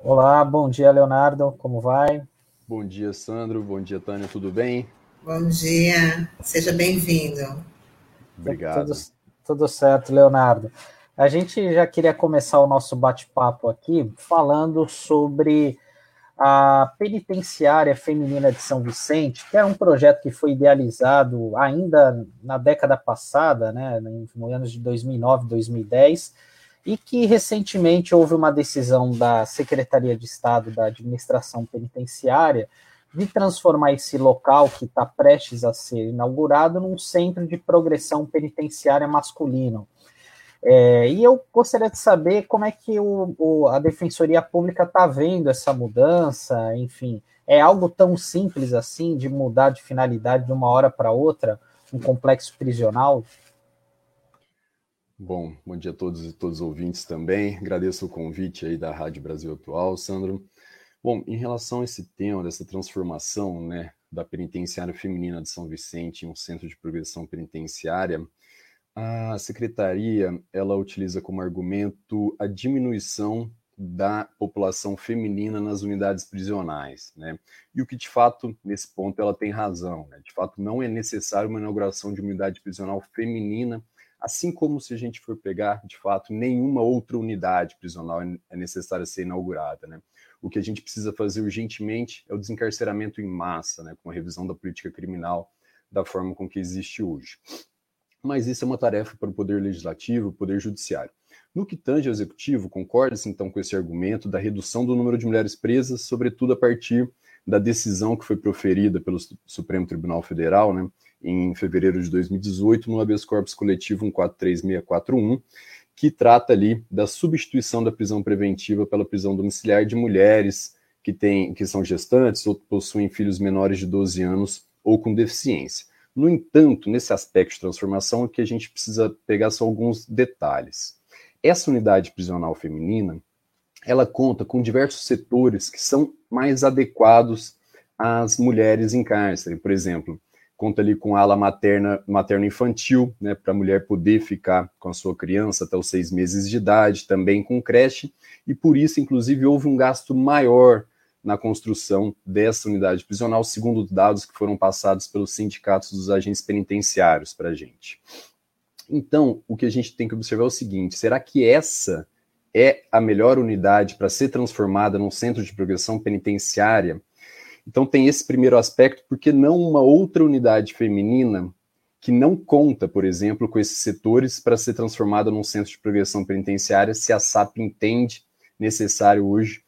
Olá, bom dia, Leonardo, como vai? Bom dia, Sandro, bom dia, Tânia, tudo bem? Bom dia, seja bem-vindo. Obrigado. Tudo, tudo certo, Leonardo. A gente já queria começar o nosso bate-papo aqui falando sobre a Penitenciária Feminina de São Vicente, que é um projeto que foi idealizado ainda na década passada, né, no anos de 2009, 2010, e que recentemente houve uma decisão da Secretaria de Estado da Administração Penitenciária de transformar esse local que está prestes a ser inaugurado num centro de progressão penitenciária masculino. É, e eu gostaria de saber como é que o, o, a Defensoria Pública está vendo essa mudança, enfim, é algo tão simples assim de mudar de finalidade de uma hora para outra, um complexo prisional? Bom, bom dia a todos e todos os ouvintes também. Agradeço o convite aí da Rádio Brasil Atual, Sandro. Bom, em relação a esse tema dessa transformação, né, da penitenciária feminina de São Vicente em um centro de progressão penitenciária, a secretaria ela utiliza como argumento a diminuição da população feminina nas unidades prisionais, né? E o que de fato nesse ponto ela tem razão, né? De fato não é necessário uma inauguração de unidade prisional feminina Assim como se a gente for pegar, de fato, nenhuma outra unidade prisional é necessária ser inaugurada, né? O que a gente precisa fazer urgentemente é o desencarceramento em massa, né? Com a revisão da política criminal da forma com que existe hoje. Mas isso é uma tarefa para o Poder Legislativo, o Poder Judiciário. No que tange ao Executivo, concorda-se então com esse argumento da redução do número de mulheres presas, sobretudo a partir da decisão que foi proferida pelo Supremo Tribunal Federal, né, em fevereiro de 2018, no habeas corpus coletivo 143641, que trata ali da substituição da prisão preventiva pela prisão domiciliar de mulheres que, têm, que são gestantes ou possuem filhos menores de 12 anos ou com deficiência. No entanto, nesse aspecto de transformação, o que a gente precisa pegar são alguns detalhes. Essa unidade prisional feminina, ela conta com diversos setores que são mais adequados às mulheres em cárcere. Por exemplo, conta ali com ala materna, materno-infantil, né, para a mulher poder ficar com a sua criança até os seis meses de idade, também com creche, e por isso, inclusive, houve um gasto maior na construção dessa unidade prisional, segundo dados que foram passados pelos sindicatos dos agentes penitenciários para a gente. Então, o que a gente tem que observar é o seguinte: será que essa é a melhor unidade para ser transformada num centro de progressão penitenciária então tem esse primeiro aspecto, porque não uma outra unidade feminina que não conta, por exemplo, com esses setores para ser transformada num centro de progressão penitenciária, se a SAP entende necessário hoje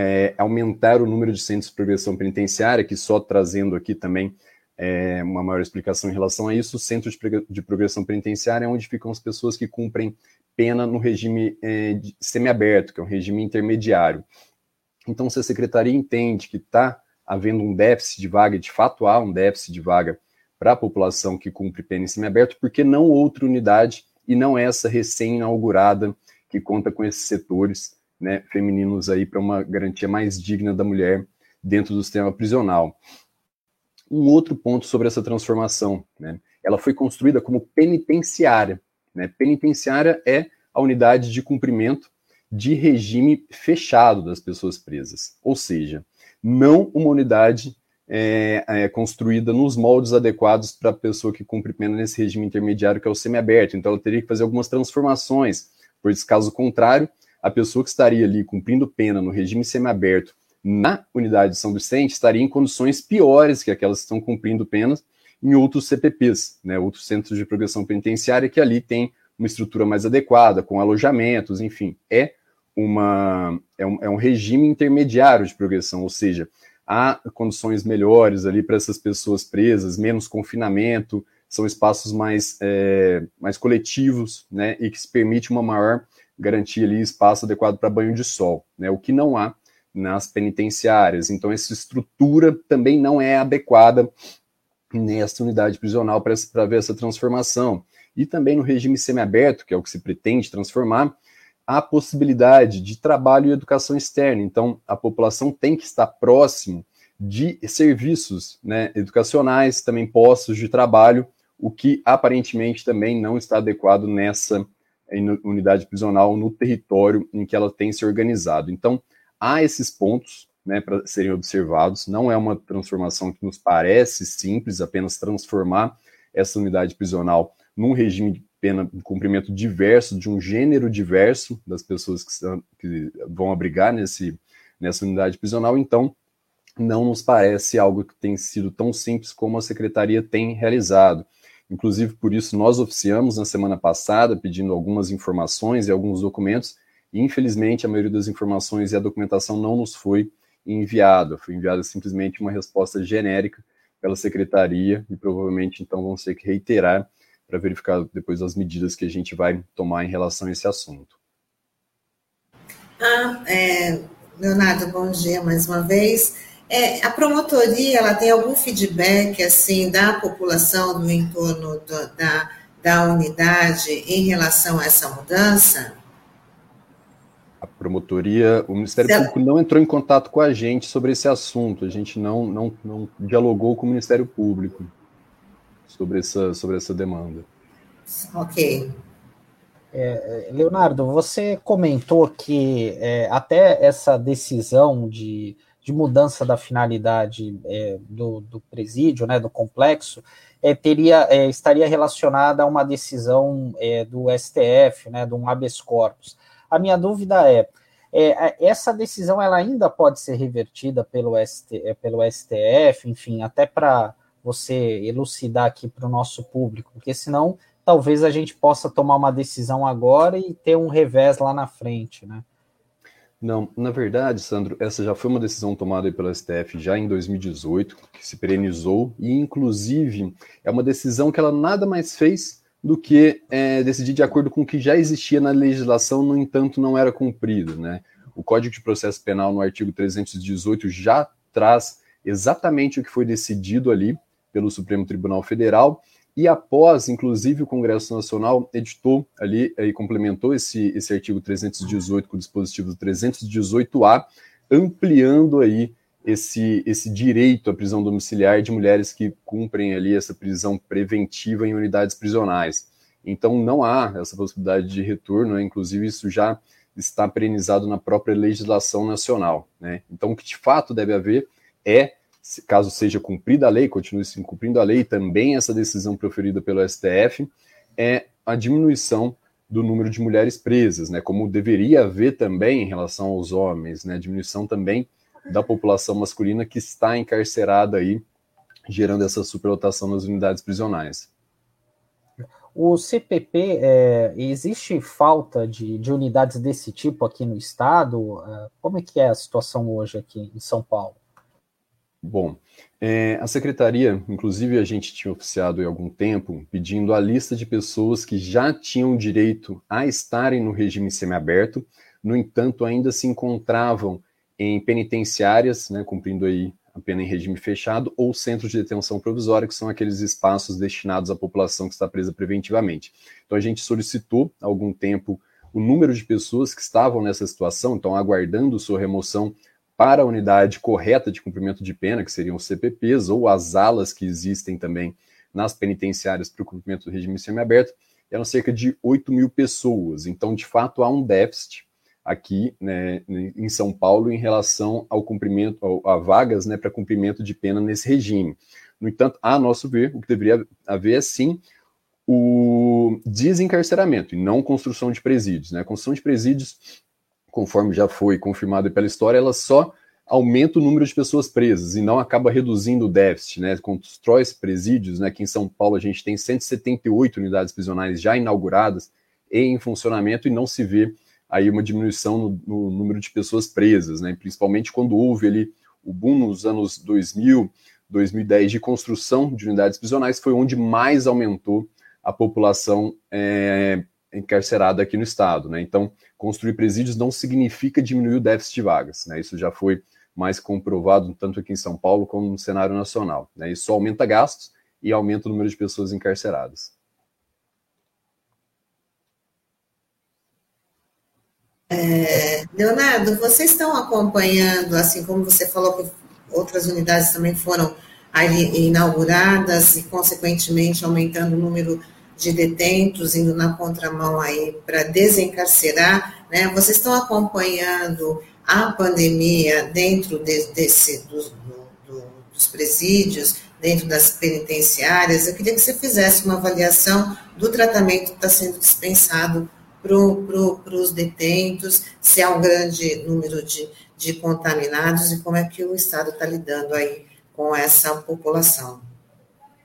é, aumentar o número de centros de progressão penitenciária, que só trazendo aqui também é, uma maior explicação em relação a isso, o centro de, de progressão penitenciária é onde ficam as pessoas que cumprem pena no regime é, semiaberto, que é um regime intermediário. Então, se a secretaria entende que está havendo um déficit de vaga, de fato há um déficit de vaga para a população que cumpre pena em semiaberto, porque não outra unidade e não essa recém-inaugurada que conta com esses setores né, femininos aí para uma garantia mais digna da mulher dentro do sistema prisional. Um outro ponto sobre essa transformação, né, ela foi construída como penitenciária. Né? Penitenciária é a unidade de cumprimento de regime fechado das pessoas presas, ou seja, não uma unidade é, é, construída nos moldes adequados para a pessoa que cumpre pena nesse regime intermediário, que é o semiaberto. Então, ela teria que fazer algumas transformações, pois, caso contrário, a pessoa que estaria ali cumprindo pena no regime semiaberto na unidade de São Vicente estaria em condições piores que aquelas que estão cumprindo penas em outros CPPs, né, outros centros de progressão penitenciária, que ali tem uma estrutura mais adequada, com alojamentos, enfim, é uma, é um, é um regime intermediário de progressão, ou seja, há condições melhores ali para essas pessoas presas, menos confinamento, são espaços mais, é, mais coletivos, né, e que se permite uma maior garantia ali, espaço adequado para banho de sol, né, o que não há nas penitenciárias. Então, essa estrutura também não é adequada nessa unidade prisional para ver essa transformação. E também no regime semiaberto, que é o que se pretende transformar, a possibilidade de trabalho e educação externa. Então, a população tem que estar próximo de serviços né, educacionais, também postos de trabalho, o que aparentemente também não está adequado nessa unidade prisional no território em que ela tem se organizado. Então, há esses pontos né, para serem observados. Não é uma transformação que nos parece simples, apenas transformar essa unidade prisional num regime de pena de cumprimento diverso, de um gênero diverso das pessoas que, são, que vão abrigar nesse, nessa unidade prisional. Então, não nos parece algo que tem sido tão simples como a secretaria tem realizado. Inclusive, por isso, nós oficiamos na semana passada pedindo algumas informações e alguns documentos, e infelizmente a maioria das informações e a documentação não nos foi enviada. Foi enviada simplesmente uma resposta genérica pela secretaria, e provavelmente então vão ter que reiterar para verificar depois as medidas que a gente vai tomar em relação a esse assunto. Ah, é, Leonardo, bom dia mais uma vez. É, a promotoria ela tem algum feedback assim da população do entorno do, da, da unidade em relação a essa mudança? A promotoria, o Ministério. Público não entrou em contato com a gente sobre esse assunto. A gente não, não, não dialogou com o Ministério Público sobre essa, sobre essa demanda. Ok. É, Leonardo, você comentou que é, até essa decisão de de mudança da finalidade é, do, do, presídio, né, do complexo, é, teria, é, estaria relacionada a uma decisão é, do STF, né, de um habeas corpus. A minha dúvida é, é, essa decisão ela ainda pode ser revertida pelo, ST, é, pelo STF, enfim, até para você elucidar aqui para o nosso público, porque senão talvez a gente possa tomar uma decisão agora e ter um revés lá na frente, né? Não, na verdade, Sandro, essa já foi uma decisão tomada pelo STF já em 2018, que se perenizou, e inclusive é uma decisão que ela nada mais fez do que é, decidir de acordo com o que já existia na legislação, no entanto, não era cumprido. Né? O Código de Processo Penal, no artigo 318, já traz exatamente o que foi decidido ali pelo Supremo Tribunal Federal, e após, inclusive, o Congresso Nacional editou ali e complementou esse, esse artigo 318 com o dispositivo 318A, ampliando aí esse, esse direito à prisão domiciliar de mulheres que cumprem ali essa prisão preventiva em unidades prisionais. Então não há essa possibilidade de retorno, né? inclusive isso já está perenizado na própria legislação nacional. Né? Então o que de fato deve haver é caso seja cumprida a lei, continue se cumprindo a lei, também essa decisão proferida pelo STF, é a diminuição do número de mulheres presas, né, como deveria haver também em relação aos homens, né, diminuição também da população masculina que está encarcerada aí, gerando essa superlotação nas unidades prisionais. O CPP, é, existe falta de, de, unidades desse tipo aqui no estado? É, como é que é a situação hoje aqui em São Paulo? Bom, é, a secretaria, inclusive a gente tinha oficiado há algum tempo, pedindo a lista de pessoas que já tinham direito a estarem no regime semiaberto, no entanto, ainda se encontravam em penitenciárias, né, cumprindo aí a pena em regime fechado, ou centros de detenção provisória, que são aqueles espaços destinados à população que está presa preventivamente. Então a gente solicitou há algum tempo o número de pessoas que estavam nessa situação, então aguardando sua remoção para a unidade correta de cumprimento de pena, que seriam os CPPs, ou as alas que existem também nas penitenciárias para o cumprimento do regime semiaberto, eram cerca de 8 mil pessoas. Então, de fato, há um déficit aqui né, em São Paulo em relação ao cumprimento, a vagas né, para cumprimento de pena nesse regime. No entanto, a nosso ver, o que deveria haver é sim o desencarceramento e não construção de presídios. Né? A construção de presídios conforme já foi confirmado pela história, ela só aumenta o número de pessoas presas e não acaba reduzindo o déficit, né? Constrói presídios, né? Aqui em São Paulo a gente tem 178 unidades prisionais já inauguradas e em funcionamento e não se vê aí uma diminuição no, no número de pessoas presas, né? Principalmente quando houve ali o boom nos anos 2000, 2010 de construção de unidades prisionais, foi onde mais aumentou a população é, encarcerada aqui no estado, né? Então, construir presídios não significa diminuir o déficit de vagas, né? Isso já foi mais comprovado tanto aqui em São Paulo como no cenário nacional, né? Isso aumenta gastos e aumenta o número de pessoas encarceradas. É, Leonardo, vocês estão acompanhando, assim como você falou que outras unidades também foram inauguradas e, consequentemente, aumentando o número de detentos, indo na contramão aí para desencarcerar, né? Vocês estão acompanhando a pandemia dentro de, desse, do, do, dos presídios, dentro das penitenciárias? Eu queria que você fizesse uma avaliação do tratamento que está sendo dispensado para pro, os detentos, se há um grande número de, de contaminados e como é que o Estado está lidando aí com essa população.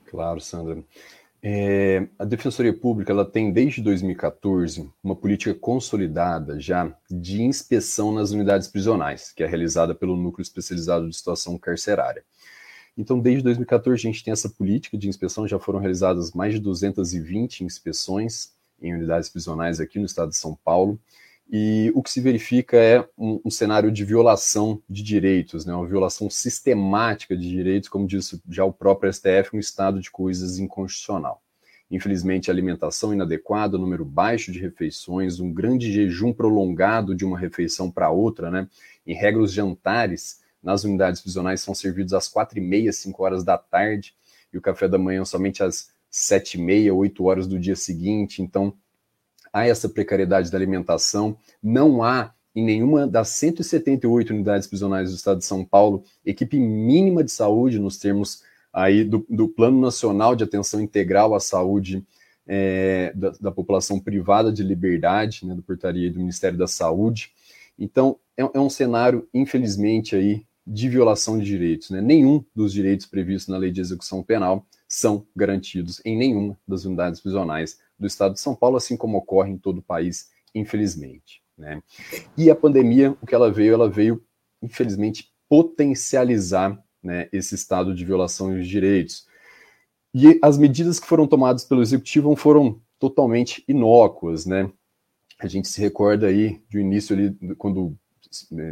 Claro, Sandra. É, a Defensoria Pública ela tem desde 2014 uma política consolidada já de inspeção nas unidades prisionais, que é realizada pelo Núcleo Especializado de Situação Carcerária. Então, desde 2014 a gente tem essa política de inspeção, já foram realizadas mais de 220 inspeções em unidades prisionais aqui no estado de São Paulo, e o que se verifica é um, um, cenário de violação de direitos, né, uma violação sistemática de direitos, como disse já o próprio STF, um estado de coisas inconstitucional. Infelizmente, alimentação inadequada, número baixo de refeições, um grande jejum prolongado de uma refeição para outra, né? Em regra, os jantares nas unidades prisionais são servidos às quatro e meia, cinco horas da tarde, e o café da manhã somente às sete e meia, oito horas do dia seguinte. Então, há essa precariedade da alimentação, não há em nenhuma das 178 unidades prisionais do estado de São Paulo equipe mínima de saúde, nos termos aí do, do Plano Nacional de Atenção Integral à Saúde é, da, da, população privada de liberdade, né, do portaria do Ministério da Saúde. Então, é, é, um cenário, infelizmente, aí de violação de direitos. Né? Nenhum dos direitos previstos na Lei de Execução Penal são garantidos em nenhuma das unidades prisionais do Estado de São Paulo, assim como ocorre em todo o país, infelizmente. Né? E a pandemia, o que ela veio, ela veio, infelizmente, potencializar né, esse estado de violação de direitos. E as medidas que foram tomadas pelo executivo foram totalmente inócuas, né? A gente se recorda aí do início ali, quando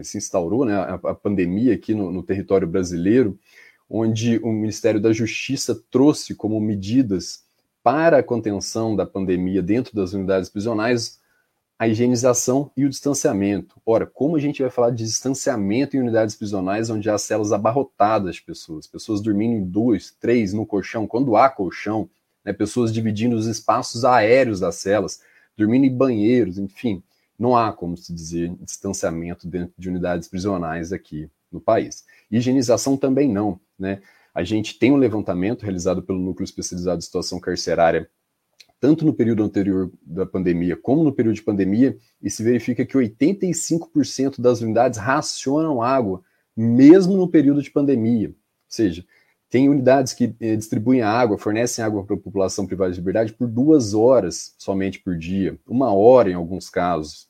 se instaurou né, a, a pandemia aqui no, no, território brasileiro, onde o Ministério da Justiça trouxe como medidas para a contenção da pandemia dentro das unidades prisionais a higienização e o distanciamento. Ora, como a gente vai falar de distanciamento em unidades prisionais onde há celas abarrotadas de pessoas, pessoas dormindo em dois, três no colchão, quando há colchão, né, pessoas dividindo os espaços aéreos das celas, dormindo em banheiros, enfim, não há como se dizer distanciamento dentro de unidades prisionais aqui no país. Higienização também não, né? A gente tem um levantamento realizado pelo Núcleo Especializado de Situação Carcerária tanto no período anterior da pandemia como no período de pandemia, e se verifica que 85% das unidades racionam água, mesmo no período de pandemia. Ou seja, tem unidades que eh, distribuem água, fornecem água para a população privada de liberdade por duas horas somente por dia, uma hora em alguns casos.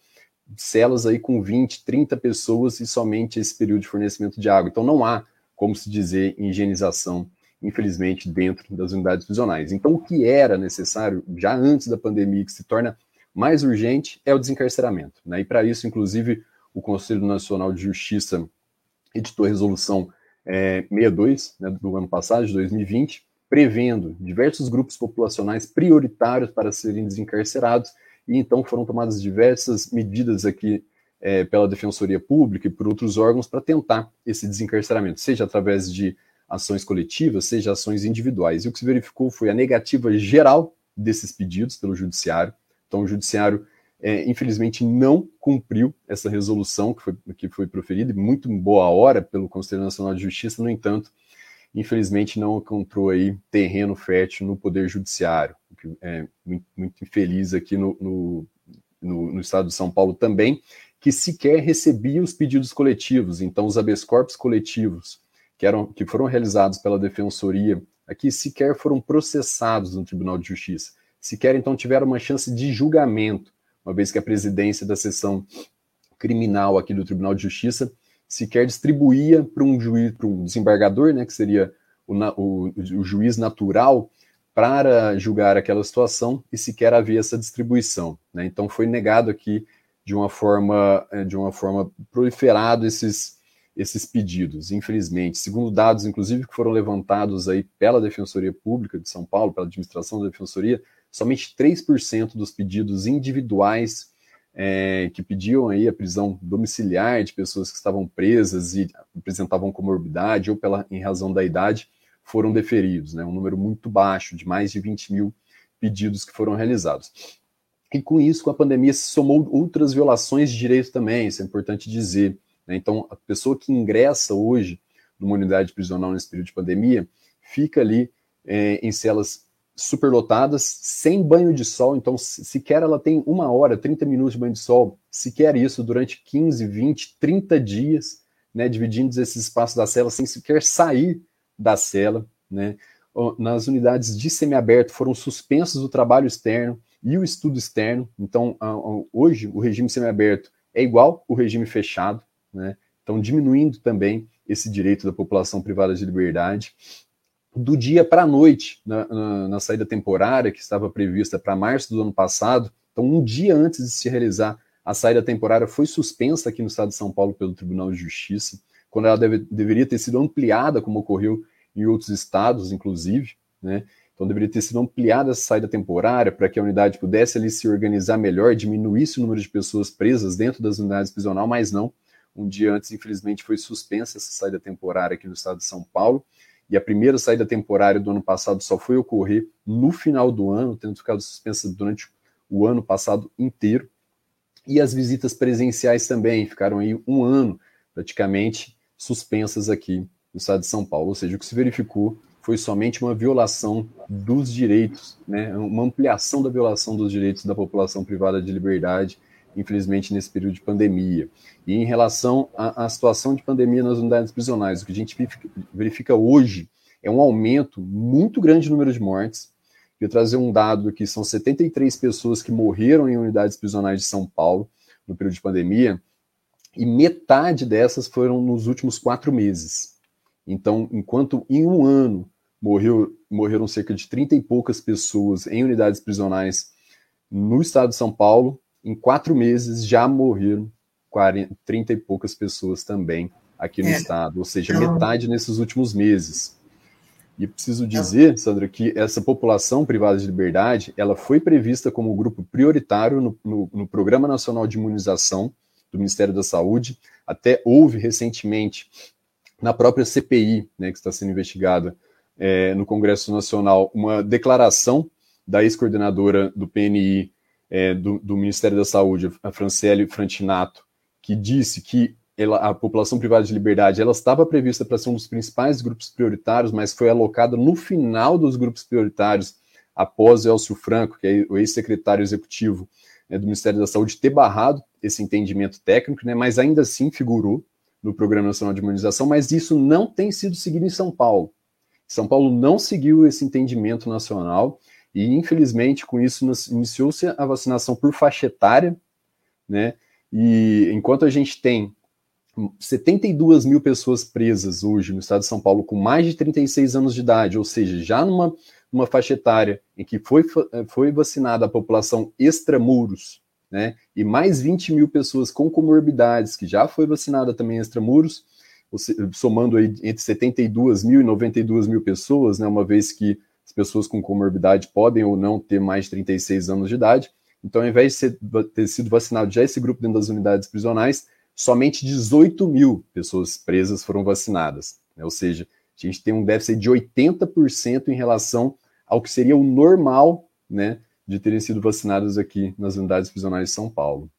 Celas aí com 20, 30 pessoas e somente esse período de fornecimento de água. Então não há como se dizer higienização infelizmente, dentro das unidades prisionais. Então, o que era necessário já antes da pandemia, que se torna mais urgente, é o desencarceramento. Né? E para isso, inclusive, o Conselho Nacional de Justiça editou a resolução é, 62 né, do ano passado, de 2020, prevendo diversos grupos populacionais prioritários para serem desencarcerados, e então foram tomadas diversas medidas aqui é, pela Defensoria Pública e por outros órgãos para tentar esse desencarceramento, seja através de ações coletivas, seja ações individuais. E o que se verificou foi a negativa geral desses pedidos pelo judiciário. Então, o judiciário, é, infelizmente, não cumpriu essa resolução que foi, que foi proferida, e muito boa hora pelo Conselho Nacional de Justiça, no entanto, infelizmente não encontrou aí terreno fértil no Poder Judiciário, o que é muito, muito infeliz aqui no, no, no, no estado de São Paulo também, que sequer recebia os pedidos coletivos. Então, os habeas corpus coletivos que, eram, que foram realizados pela Defensoria aqui sequer foram processados no Tribunal de Justiça, sequer então tiveram uma chance de julgamento, uma vez que a presidência da seção criminal aqui do Tribunal de Justiça sequer distribuía para um juiz, para um desembargador, né, que seria o, o, o juiz natural, para julgar aquela situação e sequer havia essa distribuição. Né? Então foi negado aqui de uma forma, eh, de uma forma proliferado esses esses pedidos, infelizmente. Segundo dados, inclusive, que foram levantados aí pela Defensoria Pública de São Paulo, pela administração da Defensoria, somente 3% dos pedidos individuais é, que pediam aí a prisão domiciliar de pessoas que estavam presas e apresentavam comorbidade ou pela, em razão da idade, foram deferidos, né? um número muito baixo, de mais de 20 mil pedidos que foram realizados. E com isso, com a pandemia, se somou outras violações de direito também, isso é importante dizer. Né? Então, a pessoa que ingressa hoje numa unidade prisional nesse período de pandemia, fica ali é, em celas superlotadas, sem banho de sol, então sequer ela tem uma hora, 30 minutos de banho de sol, sequer isso durante 15, 20, 30 dias, né, dividindo esses espaços da cela sem sequer sair da cela, né, nas unidades de semiaberto foram suspensos o trabalho externo e o estudo externo, então hoje o regime semiaberto é igual o regime fechado, né, então diminuindo também esse direito da população privada de liberdade, do dia para a noite, na, na, na, saída temporária, que estava prevista para março do ano passado. Então, um dia antes de se realizar a saída temporária, foi suspensa aqui no estado de São Paulo pelo Tribunal de Justiça, quando ela deve, deveria ter sido ampliada, como ocorreu em outros estados, inclusive. Né? Então, deveria ter sido ampliada essa saída temporária para que a unidade pudesse ali se organizar melhor, diminuísse o número de pessoas presas dentro das unidades prisional, mas não. Um dia antes, infelizmente, foi suspensa essa saída temporária aqui no estado de São Paulo e a primeira saída temporária do ano passado só foi ocorrer no final do ano, tendo ficado suspensa durante o ano passado inteiro. E as visitas presenciais também ficaram aí um ano praticamente suspensas aqui no estado de São Paulo. Ou seja, o que se verificou foi somente uma violação dos direitos, né, uma ampliação da violação dos direitos da população privada de liberdade infelizmente, nesse período de pandemia. E em relação à, à situação de pandemia nas unidades prisionais, o que a gente verifica hoje é um aumento muito grande no número de mortes. Eu trazer um dado aqui, são 73 pessoas que morreram em unidades prisionais de São Paulo no período de pandemia, e metade dessas foram nos últimos quatro meses. Então, enquanto em um ano morreu, morreram cerca de 30 e poucas pessoas em unidades prisionais no estado de São Paulo, em quatro meses já morreram 40, 30 e poucas pessoas também aqui no é. estado, ou seja, então... metade nesses últimos meses. E preciso dizer, Sandra, que essa população privada de liberdade, ela foi prevista como grupo prioritário no, no, no Programa Nacional de Imunização do Ministério da Saúde. Até houve recentemente, na própria CPI, né, que está sendo investigada é, no Congresso Nacional, uma declaração da ex-coordenadora do PNI, é, do, do, Ministério da Saúde, a Franciele Frantinato, que disse que ela, a população privada de liberdade ela estava prevista para ser um dos principais grupos prioritários, mas foi alocada no final dos grupos prioritários, após Elcio Franco, que é o ex-secretário executivo né, do Ministério da Saúde, ter barrado esse entendimento técnico, né, mas ainda assim figurou no Programa Nacional de Imunização, mas isso não tem sido seguido em São Paulo. São Paulo não seguiu esse entendimento nacional e, infelizmente, com isso, iniciou-se a vacinação por faixa etária, né? E enquanto a gente tem 72 mil pessoas presas hoje no estado de São Paulo com mais de 36 anos de idade, ou seja, já numa, numa faixa etária em que foi, foi vacinada a população extramuros, né? E mais 20 mil pessoas com comorbidades que já foi vacinada também extramuros, somando aí entre 72 mil e 92 mil pessoas, né? Uma vez que as pessoas com comorbidade podem ou não ter mais de 36 anos de idade. Então, ao invés de ser, ter sido vacinado já esse grupo dentro das unidades prisionais, somente 18 mil pessoas presas foram vacinadas. Né? Ou seja, a gente tem um déficit de 80% em relação ao que seria o normal né, de terem sido vacinadas aqui nas unidades prisionais de São Paulo.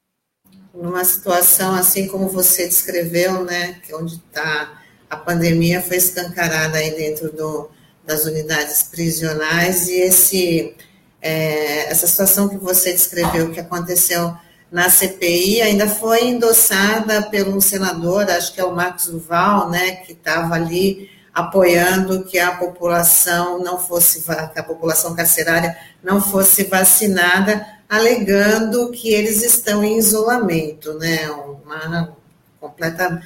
Numa situação assim como você descreveu, né, que é onde está a pandemia foi escancarada aí dentro do, das unidades prisionais e esse, é, essa situação que você descreveu que aconteceu na CPI ainda foi endossada pelo senador, acho que é o Marcos Duval, né, que estava ali apoiando que a população não fosse que a população carcerária não fosse vacinada, alegando que eles estão em isolamento, né, uma completa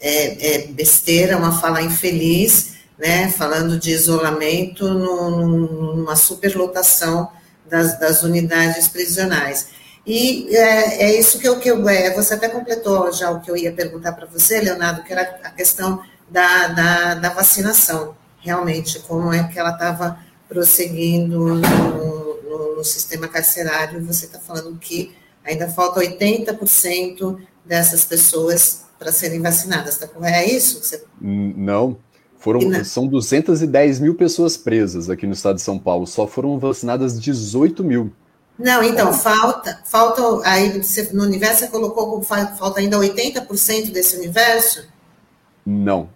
é, é, besteira, uma fala infeliz né, falando de isolamento numa superlotação das, das unidades prisionais. E é, é, isso que eu, que eu é, você até completou já o que eu ia perguntar para você, Leonardo, que era a questão da, da, da, vacinação, realmente, como é que ela estava prosseguindo no, no, no, sistema carcerário, você está falando que Ainda falta 80% dessas pessoas para serem vacinadas, tá? É isso? Você... Não, foram, não. São 210 mil pessoas presas aqui no estado de São Paulo, só foram vacinadas 18 mil. Não, então, falta, falta aí você, no universo você colocou falta ainda 80% desse universo? Não.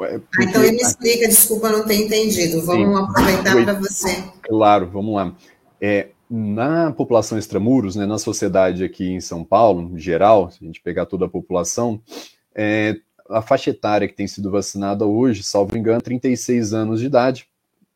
É, ah, então ele me explica, desculpa não ter entendido. Vamos Sim. aproveitar para você. Claro, vamos lá. É, na população extramuros, né, na sociedade aqui em São Paulo, em geral, se a gente pegar toda a população, é, a faixa etária que tem sido vacinada hoje, salvo engano, 36 anos de idade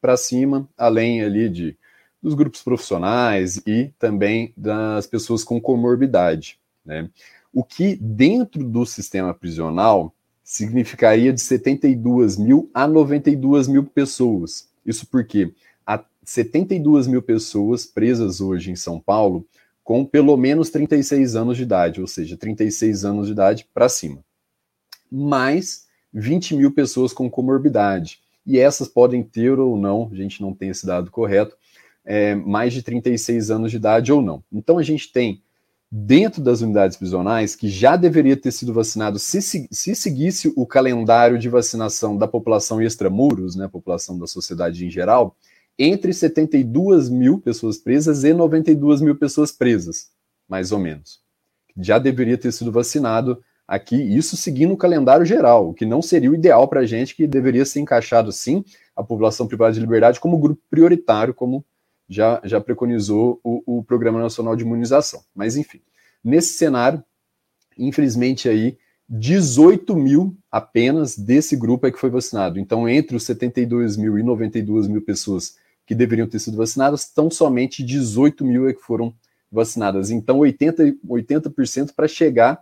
para cima, além ali de dos grupos profissionais e também das pessoas com comorbidade. Né? O que, dentro do sistema prisional, significaria de 72 mil a 92 mil pessoas. Isso porque há 72 mil pessoas presas hoje em São Paulo com pelo menos 36 anos de idade, ou seja, 36 anos de idade para cima. Mais 20 mil pessoas com comorbidade. E essas podem ter ou não, a gente não tem esse dado correto, é, mais de 36 anos de idade ou não. Então a gente tem dentro das unidades prisionais que já deveria ter sido vacinado se, se seguisse o calendário de vacinação da população extramuros, né, população da sociedade em geral, entre 72 mil pessoas presas e 92 mil pessoas presas, mais ou menos. Já deveria ter sido vacinado aqui, isso seguindo o calendário geral, o que não seria o ideal para a gente, que deveria ser encaixado, sim, a população privada de liberdade como grupo prioritário, como já, já preconizou o, o Programa Nacional de Imunização. Mas, enfim, nesse cenário, infelizmente aí, 18 mil apenas desse grupo é que foi vacinado. Então, entre os 72 mil e 92 mil pessoas que deveriam ter sido vacinadas, tão somente 18 mil é que foram vacinadas. Então, 80%, 80 para chegar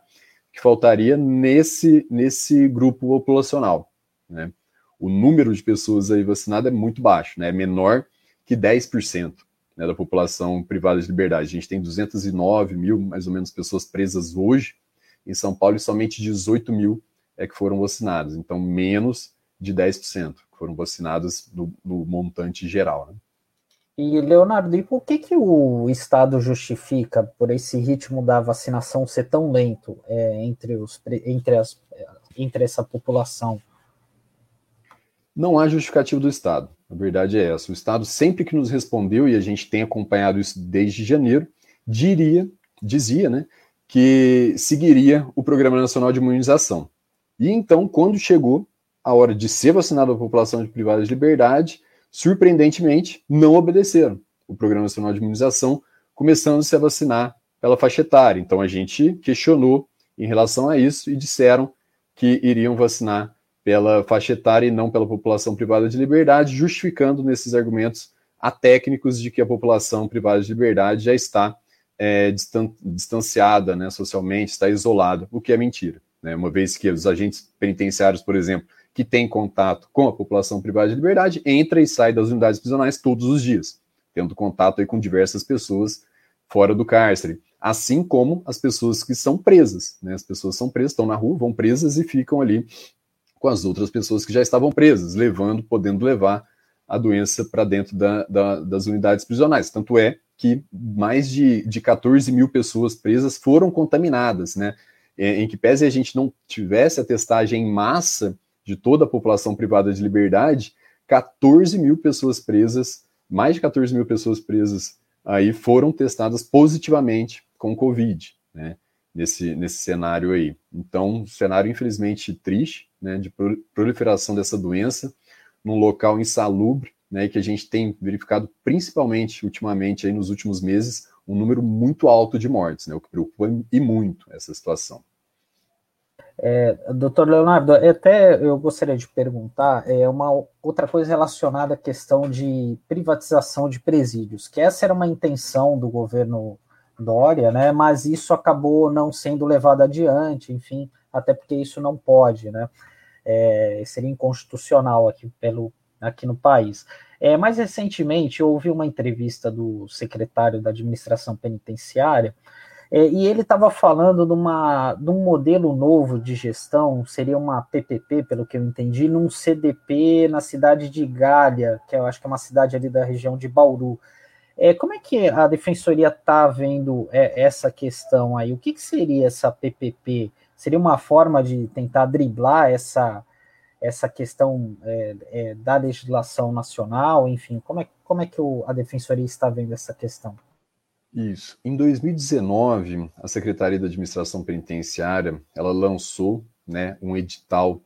que faltaria nesse, nesse grupo populacional. Né? O número de pessoas aí vacinadas é muito baixo, né? é menor que 10% né, da população privada de liberdade. A gente tem 209 mil, mais ou menos, pessoas presas hoje em São Paulo e somente 18 mil é que foram vacinadas. Então, menos de 10% que foram vacinadas no, montante geral. Né? E, Leonardo, e por que, que o Estado justifica por esse ritmo da vacinação ser tão lento é, entre, os, entre, as, entre essa população? Não há justificativo do Estado. A verdade é essa. O Estado sempre que nos respondeu, e a gente tem acompanhado isso desde janeiro, diria, dizia, né, que seguiria o Programa Nacional de Imunização. E então, quando chegou a hora de ser vacinada a população de privada de liberdade, surpreendentemente, não obedeceram o Programa Nacional de Imunização, começando-se a vacinar pela faixa etária. Então, a gente questionou em relação a isso e disseram que iriam vacinar pela faixa etária e não pela população privada de liberdade, justificando nesses argumentos a técnicos de que a população privada de liberdade já está é, distan distanciada né, socialmente, está isolada, o que é mentira. Né? Uma vez que os agentes penitenciários, por exemplo, que têm contato com a população privada de liberdade, entra e sai das unidades prisionais todos os dias, tendo contato com diversas pessoas fora do cárcere, assim como as pessoas que são presas. Né? As pessoas são presas, estão na rua, vão presas e ficam ali com as outras pessoas que já estavam presas, levando, podendo levar a doença para dentro da, da, das unidades prisionais. Tanto é que mais de, de 14 mil pessoas presas foram contaminadas, né? É, em que pese a gente não tivesse a testagem em massa de toda a população privada de liberdade, 14 mil pessoas presas, mais de 14 mil pessoas presas aí foram testadas positivamente com Covid, né? Nesse, nesse cenário aí. Então, um cenário infelizmente triste, né, de proliferação dessa doença num local insalubre, né, que a gente tem verificado principalmente ultimamente aí nos últimos meses um número muito alto de mortes, né, o que preocupa e muito essa situação. É, doutor Leonardo, até eu gostaria de perguntar é uma outra coisa relacionada à questão de privatização de presídios, que essa era uma intenção do governo Dória, né? Mas isso acabou não sendo levado adiante, enfim, até porque isso não pode, né? é, seria inconstitucional aqui, pelo, aqui no país. É, mais recentemente, eu ouvi uma entrevista do secretário da administração penitenciária, é, e ele estava falando de, uma, de um modelo novo de gestão, seria uma PPP, pelo que eu entendi, num CDP na cidade de Galha, que eu acho que é uma cidade ali da região de Bauru. É, como é que a defensoria está vendo é, essa questão aí? O que, que, seria essa PPP? Seria uma forma de tentar driblar essa, essa questão é, é, da legislação nacional? Enfim, como é, como é que o, a defensoria está vendo essa questão? Isso. Em 2019, a Secretaria da Administração Penitenciária ela lançou né, um edital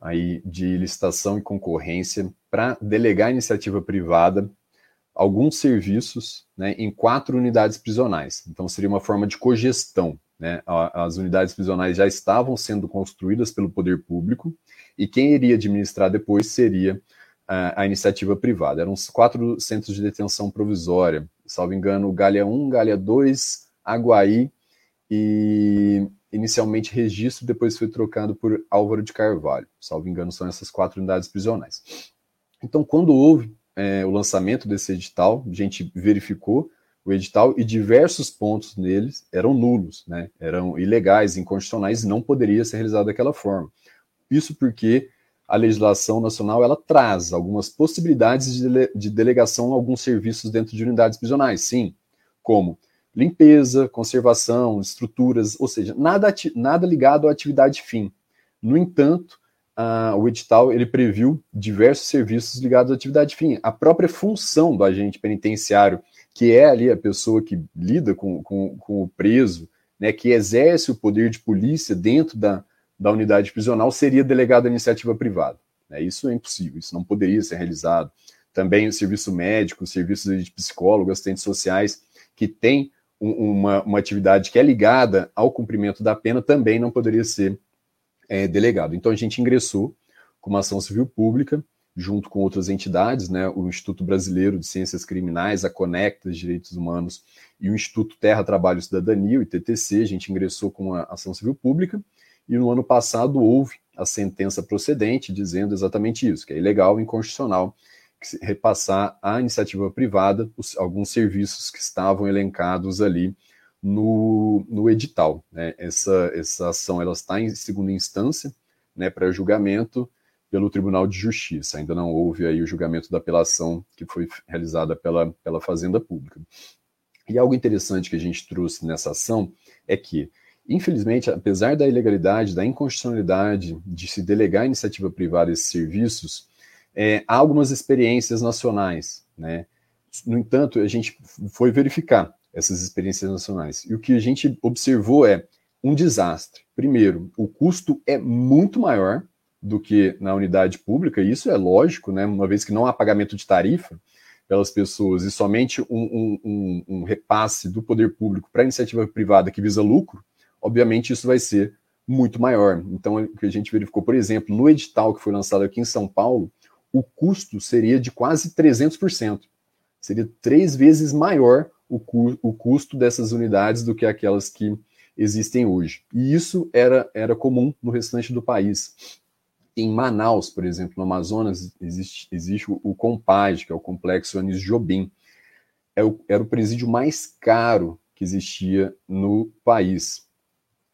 aí de licitação e concorrência para delegar a iniciativa privada alguns serviços né, em quatro unidades prisionais. Então, seria uma forma de cogestão. Né? As unidades prisionais já estavam sendo construídas pelo poder público e quem iria administrar depois seria a, a iniciativa privada. Eram quatro centros de detenção provisória, salvo engano, Galha 1, Galha 2, Aguaí e inicialmente registro, depois foi trocado por Álvaro de Carvalho. Salvo engano, são essas quatro unidades prisionais. Então, quando houve é, o lançamento desse edital, a gente verificou o edital e diversos pontos neles eram nulos, né? eram ilegais, inconstitucionais e não poderia ser realizado daquela forma. Isso porque a legislação nacional ela traz algumas possibilidades de, dele, de delegação a alguns serviços dentro de unidades prisionais, sim, como limpeza, conservação, estruturas, ou seja, nada, nada ligado à atividade fim. No entanto, o edital ele previu diversos serviços ligados à atividade fim. A própria função do agente penitenciário, que é ali a pessoa que lida com, com, com o preso, né, que exerce o poder de polícia dentro da, da unidade prisional, seria delegado à iniciativa privada. Né? Isso é impossível, isso não poderia ser realizado. Também o serviço médico, serviços de psicólogo, assistentes sociais, que tem um, uma, uma atividade que é ligada ao cumprimento da pena, também não poderia ser é, delegado. Então a gente ingressou com uma ação civil pública, junto com outras entidades, né, o Instituto Brasileiro de Ciências Criminais, a Conecta Direitos Humanos e o Instituto Terra, Trabalho e Cidadania, o ITTC, a gente ingressou com uma ação civil pública, e no ano passado houve a sentença procedente dizendo exatamente isso, que é ilegal e inconstitucional repassar à iniciativa privada os, alguns serviços que estavam elencados ali no, no edital. Né? Essa, essa ação ela está em segunda instância né, para julgamento pelo Tribunal de Justiça. Ainda não houve aí o julgamento da apelação que foi realizada pela, pela Fazenda Pública. E algo interessante que a gente trouxe nessa ação é que, infelizmente, apesar da ilegalidade, da inconstitucionalidade de se delegar à iniciativa privada esses serviços, é, há algumas experiências nacionais. Né? No entanto, a gente foi verificar essas experiências nacionais. E o que a gente observou é um desastre. Primeiro, o custo é muito maior do que na unidade pública, e isso é lógico, né, uma vez que não há pagamento de tarifa pelas pessoas e somente um, um, um repasse do poder público para a iniciativa privada que visa lucro, obviamente isso vai ser muito maior. Então, o que a gente verificou, por exemplo, no edital que foi lançado aqui em São Paulo, o custo seria de quase 300%. Seria três vezes maior o, cu o custo dessas unidades do que aquelas que existem hoje. E isso era, era comum no restante do país. Em Manaus, por exemplo, no Amazonas, existe, existe o, o que é o Complexo Anis Jobim. É o, era o presídio mais caro que existia no país.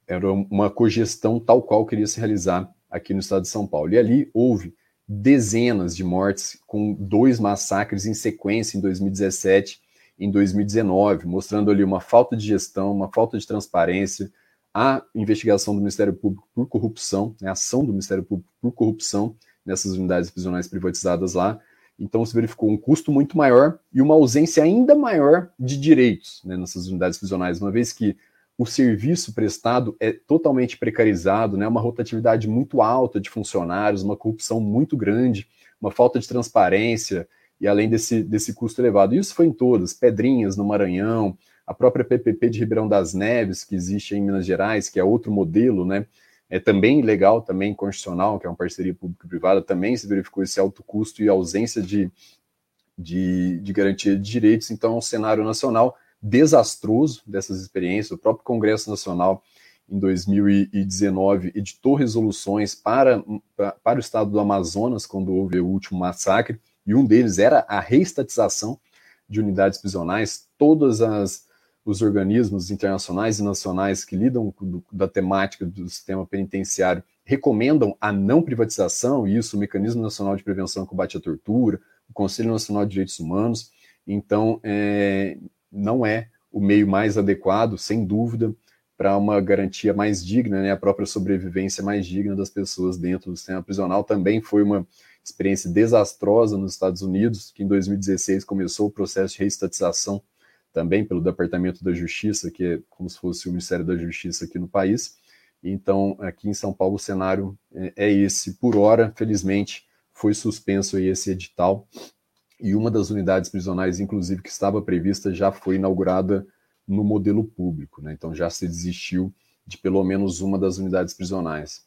Era uma cogestão tal qual queria se realizar aqui no estado de São Paulo. E ali houve dezenas de mortes, com dois massacres em sequência em 2017 em 2019, mostrando ali uma falta de gestão, uma falta de transparência, a investigação do Ministério Público por corrupção, né, a ação do Ministério Público por corrupção nessas unidades prisionais privatizadas lá. Então se verificou um custo muito maior e uma ausência ainda maior de direitos né, nessas unidades prisionais, uma vez que o serviço prestado é totalmente precarizado, né, uma rotatividade muito alta de funcionários, uma corrupção muito grande, uma falta de transparência, e além desse, desse custo elevado. Isso foi em todas, Pedrinhas no Maranhão, a própria PPP de Ribeirão das Neves, que existe em Minas Gerais, que é outro modelo, né? É também legal, também constitucional, que é uma parceria público-privada, também se verificou esse alto custo e ausência de, de, de garantia de direitos. Então, é um cenário nacional desastroso dessas experiências. O próprio Congresso Nacional, em 2019, editou resoluções para, para o estado do Amazonas, quando houve o último massacre, e um deles era a reestatização de unidades prisionais. Todos os organismos internacionais e nacionais que lidam com, da temática do sistema penitenciário recomendam a não privatização, e isso o Mecanismo Nacional de Prevenção e Combate à Tortura, o Conselho Nacional de Direitos Humanos, Então, é, não é o meio mais adequado, sem dúvida, para uma garantia mais digna, né, a própria sobrevivência mais digna das pessoas dentro do sistema prisional. Também foi uma experiência desastrosa nos Estados Unidos, que em 2016 começou o processo de reestatização também pelo Departamento da Justiça, que é como se fosse o Ministério da Justiça aqui no país. Então, aqui em São Paulo, o cenário é, é esse. Por hora, felizmente, foi suspenso esse edital e uma das unidades prisionais, inclusive, que estava prevista, já foi inaugurada no modelo público. Né? Então, já se desistiu de pelo menos uma das unidades prisionais.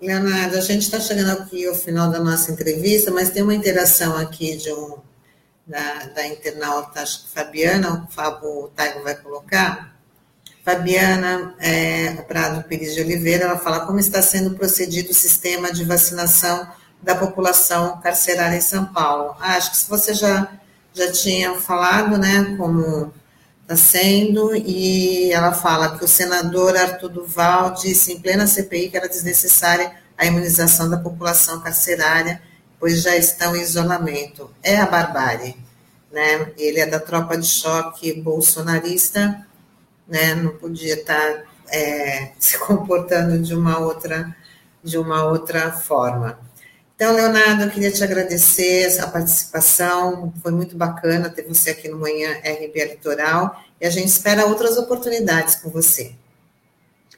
Leonardo, a gente está chegando aqui ao final da nossa entrevista, mas tem uma interação aqui de um da, da internauta, acho que Fabiana, o Fábio Taigo vai colocar. Fabiana é, Prado Pires de Oliveira, ela fala como está sendo procedido o sistema de vacinação da população carcerária em São Paulo. Ah, acho que você já, já tinha falado, né, como está sendo, e ela fala que o senador Arthur Duval disse em plena CPI que era desnecessária a imunização da população carcerária, pois já estão em isolamento. É a barbárie, né? Ele é da tropa de choque bolsonarista, né? Não podia estar é, se comportando de uma outra de uma outra forma. Então, Leonardo, eu queria te agradecer a participação, foi muito bacana ter você aqui no Manhã RBA Litoral, e a gente espera outras oportunidades com você.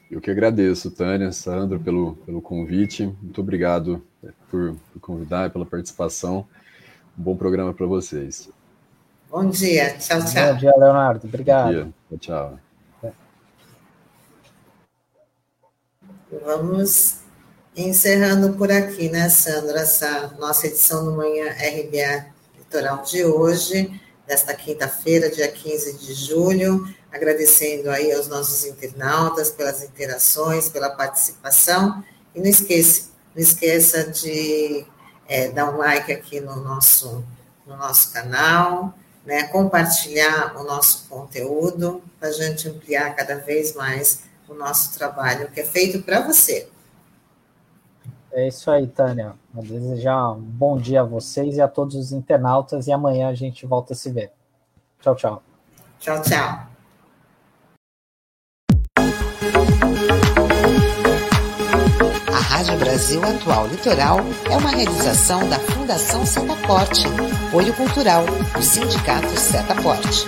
Eu que agradeço, Tânia, Sandro, pelo, pelo convite, muito obrigado por, por convidar, pela participação, um bom programa para vocês. Bom dia, tchau, tchau. Bom dia, Leonardo, obrigado. Bom dia, tchau. Vamos Encerrando por aqui, né, Sandra, essa nossa edição do Manhã RBA Litoral de hoje, desta quinta-feira, dia 15 de julho, agradecendo aí aos nossos internautas pelas interações, pela participação, e não esqueça, não esqueça de é, dar um like aqui no nosso, no nosso canal, né, compartilhar o nosso conteúdo, para a gente ampliar cada vez mais o nosso trabalho, que é feito para você. É isso aí, Tânia. Vou desejar um bom dia a vocês e a todos os internautas e amanhã a gente volta a se ver. Tchau, tchau. Tchau, tchau. A Rádio Brasil Atual Litoral é uma realização da Fundação Setaporte, apoio cultural do Sindicato Setaporte.